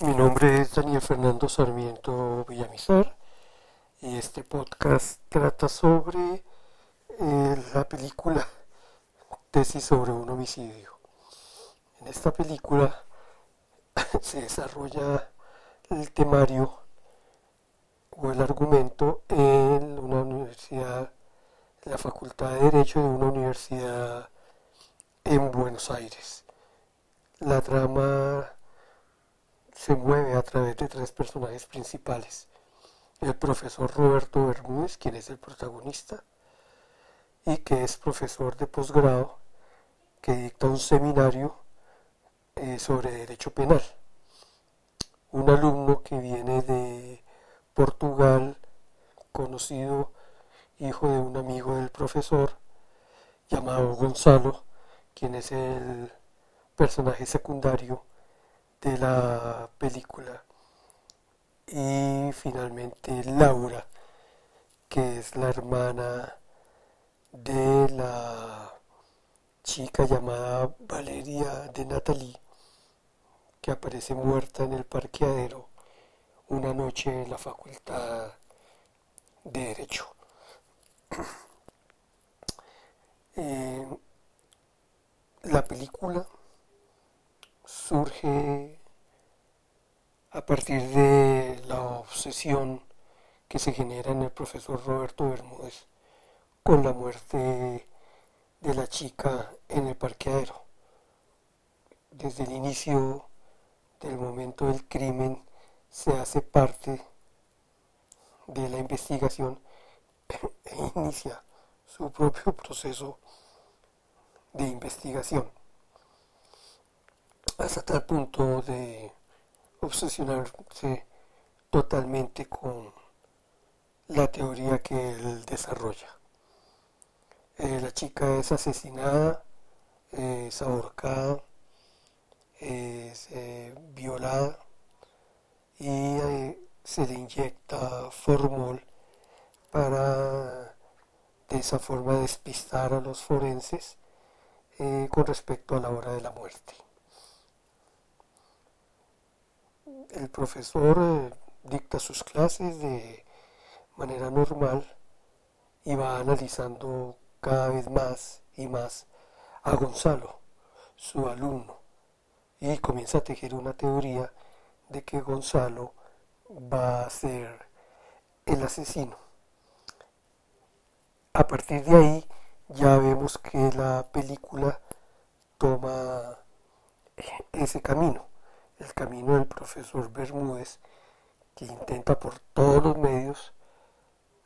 Mi nombre es Daniel Fernando Sarmiento Villamizar y este podcast trata sobre eh, la película Tesis sobre un homicidio. En esta película se desarrolla el temario o el argumento en una universidad, en la Facultad de Derecho de una universidad en Buenos Aires. La trama se mueve a través de tres personajes principales. El profesor Roberto Bermúdez, quien es el protagonista, y que es profesor de posgrado, que dicta un seminario eh, sobre derecho penal. Un alumno que viene de Portugal, conocido hijo de un amigo del profesor, llamado Gonzalo, quien es el personaje secundario de la película. Y finalmente Laura, que es la hermana de la chica llamada Valeria de Natalie, que aparece muerta en el parqueadero una noche en la facultad de Derecho. Eh, la película surge a partir de la obsesión que se genera en el profesor Roberto Bermúdez con la muerte de la chica en el parqueadero. Desde el inicio del momento del crimen se hace parte de la investigación e inicia su propio proceso de investigación hasta tal punto de obsesionarse totalmente con la teoría que él desarrolla. Eh, la chica es asesinada, es ahorcada, es eh, violada y eh, se le inyecta formol para de esa forma despistar a los forenses con respecto a la hora de la muerte el profesor eh, dicta sus clases de manera normal y va analizando cada vez más y más a Gonzalo, su alumno, y comienza a tejer una teoría de que Gonzalo va a ser el asesino. A partir de ahí ya vemos que la película toma ese camino el camino del profesor Bermúdez, que intenta por todos los medios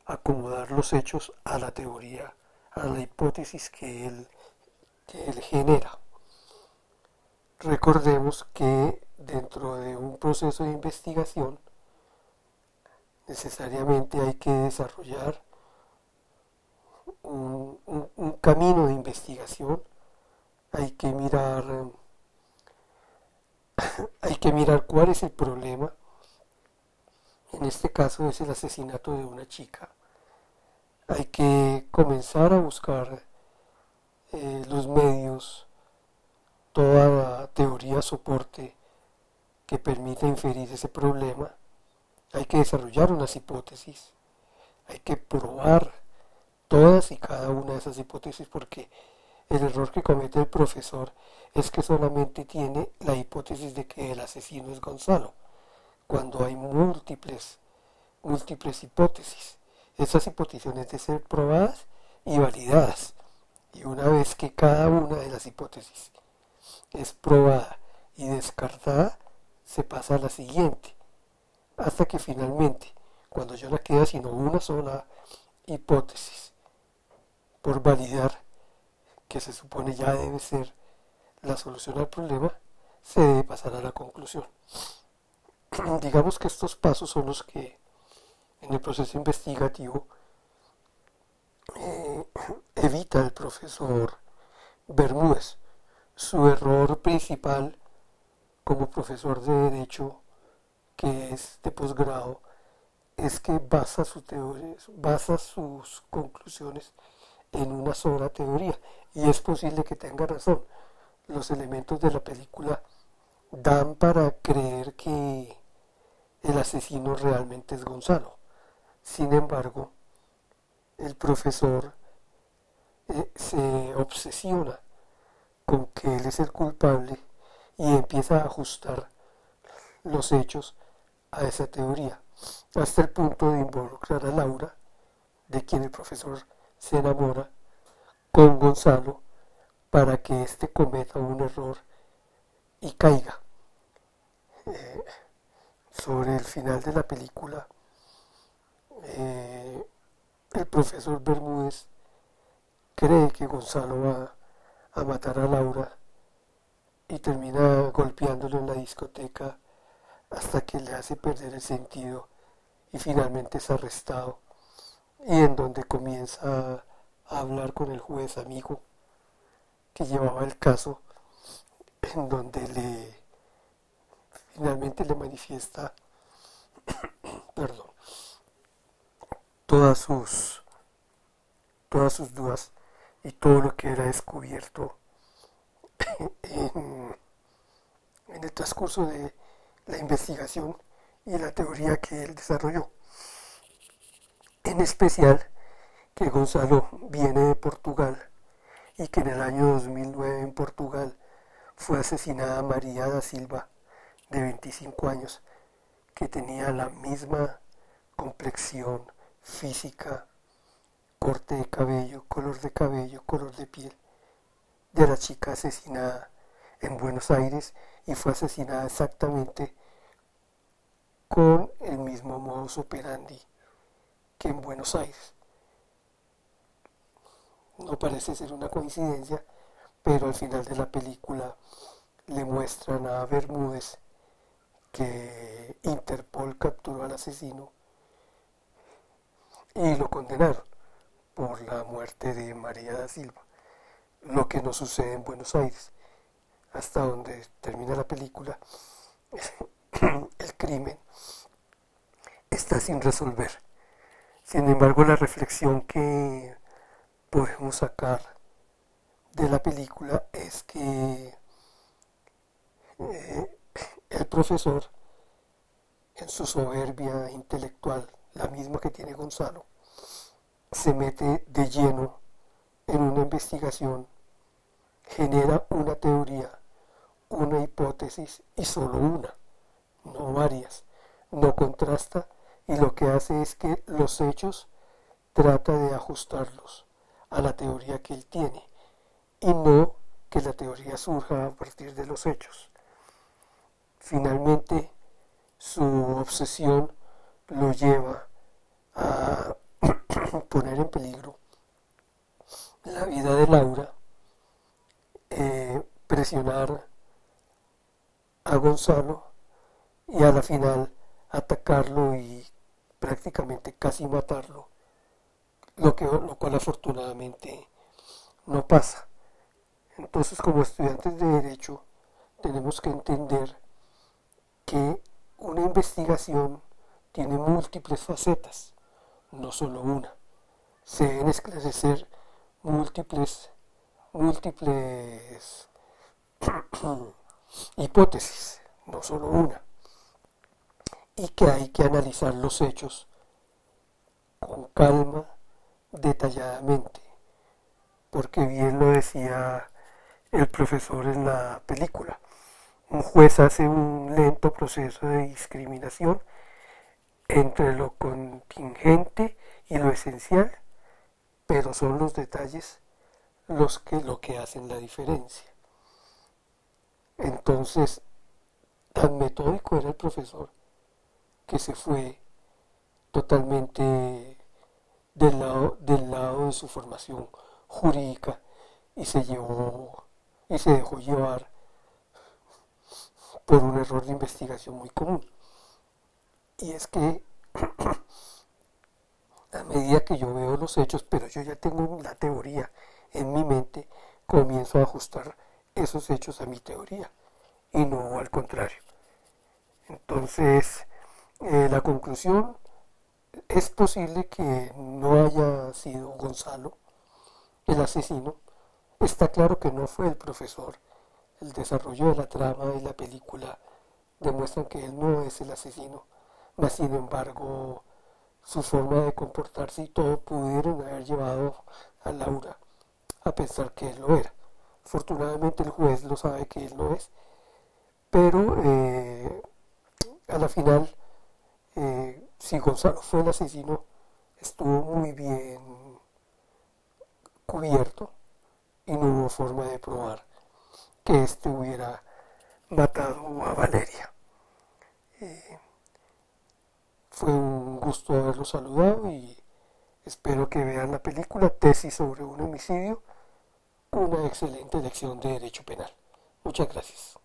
acomodar los hechos a la teoría, a la hipótesis que él, él genera. Recordemos que dentro de un proceso de investigación necesariamente hay que desarrollar un, un camino de investigación, hay que mirar hay que mirar cuál es el problema. En este caso es el asesinato de una chica. Hay que comenzar a buscar eh, los medios, toda la teoría soporte que permita inferir ese problema. Hay que desarrollar unas hipótesis. Hay que probar todas y cada una de esas hipótesis porque el error que comete el profesor es que solamente tiene la hipótesis de que el asesino es Gonzalo, cuando hay múltiples, múltiples hipótesis. Esas hipótesis deben ser probadas y validadas. Y una vez que cada una de las hipótesis es probada y descartada, se pasa a la siguiente. Hasta que finalmente, cuando ya no queda sino una sola hipótesis por validar, que se supone ya debe ser la solución al problema, se debe pasar a la conclusión. Digamos que estos pasos son los que en el proceso investigativo eh, evita el profesor Bermúdez. Su error principal como profesor de derecho, que es de posgrado, es que basa, su teoría, basa sus conclusiones en una sola teoría y es posible que tenga razón. Los elementos de la película dan para creer que el asesino realmente es Gonzalo. Sin embargo, el profesor eh, se obsesiona con que él es el culpable y empieza a ajustar los hechos a esa teoría, hasta el punto de involucrar a Laura, de quien el profesor se enamora, con Gonzalo para que éste cometa un error y caiga. Eh, sobre el final de la película, eh, el profesor Bermúdez cree que Gonzalo va a matar a Laura y termina golpeándolo en la discoteca hasta que le hace perder el sentido y finalmente es arrestado y en donde comienza a hablar con el juez amigo que llevaba el caso en donde le finalmente le manifiesta perdón todas sus todas sus dudas y todo lo que era descubierto en, en el transcurso de la investigación y la teoría que él desarrolló. En especial que Gonzalo viene de Portugal y que en el año 2009 en Portugal fue asesinada María da Silva, de 25 años, que tenía la misma complexión física, corte de cabello, color de cabello, color de piel, de la chica asesinada en Buenos Aires y fue asesinada exactamente con el mismo modus operandi que en Buenos Aires. No parece ser una coincidencia, pero al final de la película le muestran a Bermúdez que Interpol capturó al asesino y lo condenaron por la muerte de María da Silva, lo que no sucede en Buenos Aires. Hasta donde termina la película, el crimen está sin resolver. Sin embargo, la reflexión que podemos sacar de la película es que eh, el profesor, en su soberbia intelectual, la misma que tiene Gonzalo, se mete de lleno en una investigación, genera una teoría, una hipótesis y solo una, no varias, no contrasta y lo que hace es que los hechos trata de ajustarlos a la teoría que él tiene y no que la teoría surja a partir de los hechos. Finalmente, su obsesión lo lleva a poner en peligro la vida de Laura, eh, presionar a Gonzalo y a la final atacarlo y prácticamente casi matarlo, lo, que, lo cual afortunadamente no pasa. Entonces como estudiantes de derecho tenemos que entender que una investigación tiene múltiples facetas no solo una. Se deben esclarecer múltiples, múltiples hipótesis, no solo una. Y que hay que analizar los hechos con calma, detalladamente, porque bien lo decía el profesor en la película. Un juez hace un lento proceso de discriminación entre lo contingente y lo esencial, pero son los detalles los que lo que hacen la diferencia. Entonces, tan metódico era el profesor que se fue totalmente del lado, del lado de su formación jurídica y se llevó y se dejó llevar por un error de investigación muy común. Y es que a medida que yo veo los hechos, pero yo ya tengo la teoría en mi mente, comienzo a ajustar esos hechos a mi teoría y no al contrario. Entonces, eh, la conclusión es posible que no haya sido Gonzalo el asesino. Está claro que no fue el profesor el desarrollo de la trama y la película demuestran que él no es el asesino, mas sin embargo su forma de comportarse y todo pudieron haber llevado a Laura a pensar que él lo era. Afortunadamente el juez lo sabe que él no es, pero eh, a la final, eh, si Gonzalo fue el asesino, estuvo muy bien cubierto y no hubo forma de probar que éste hubiera matado a Valeria. Eh, fue un gusto haberlo saludado y espero que vean la película Tesis sobre un homicidio, una excelente lección de derecho penal. Muchas gracias.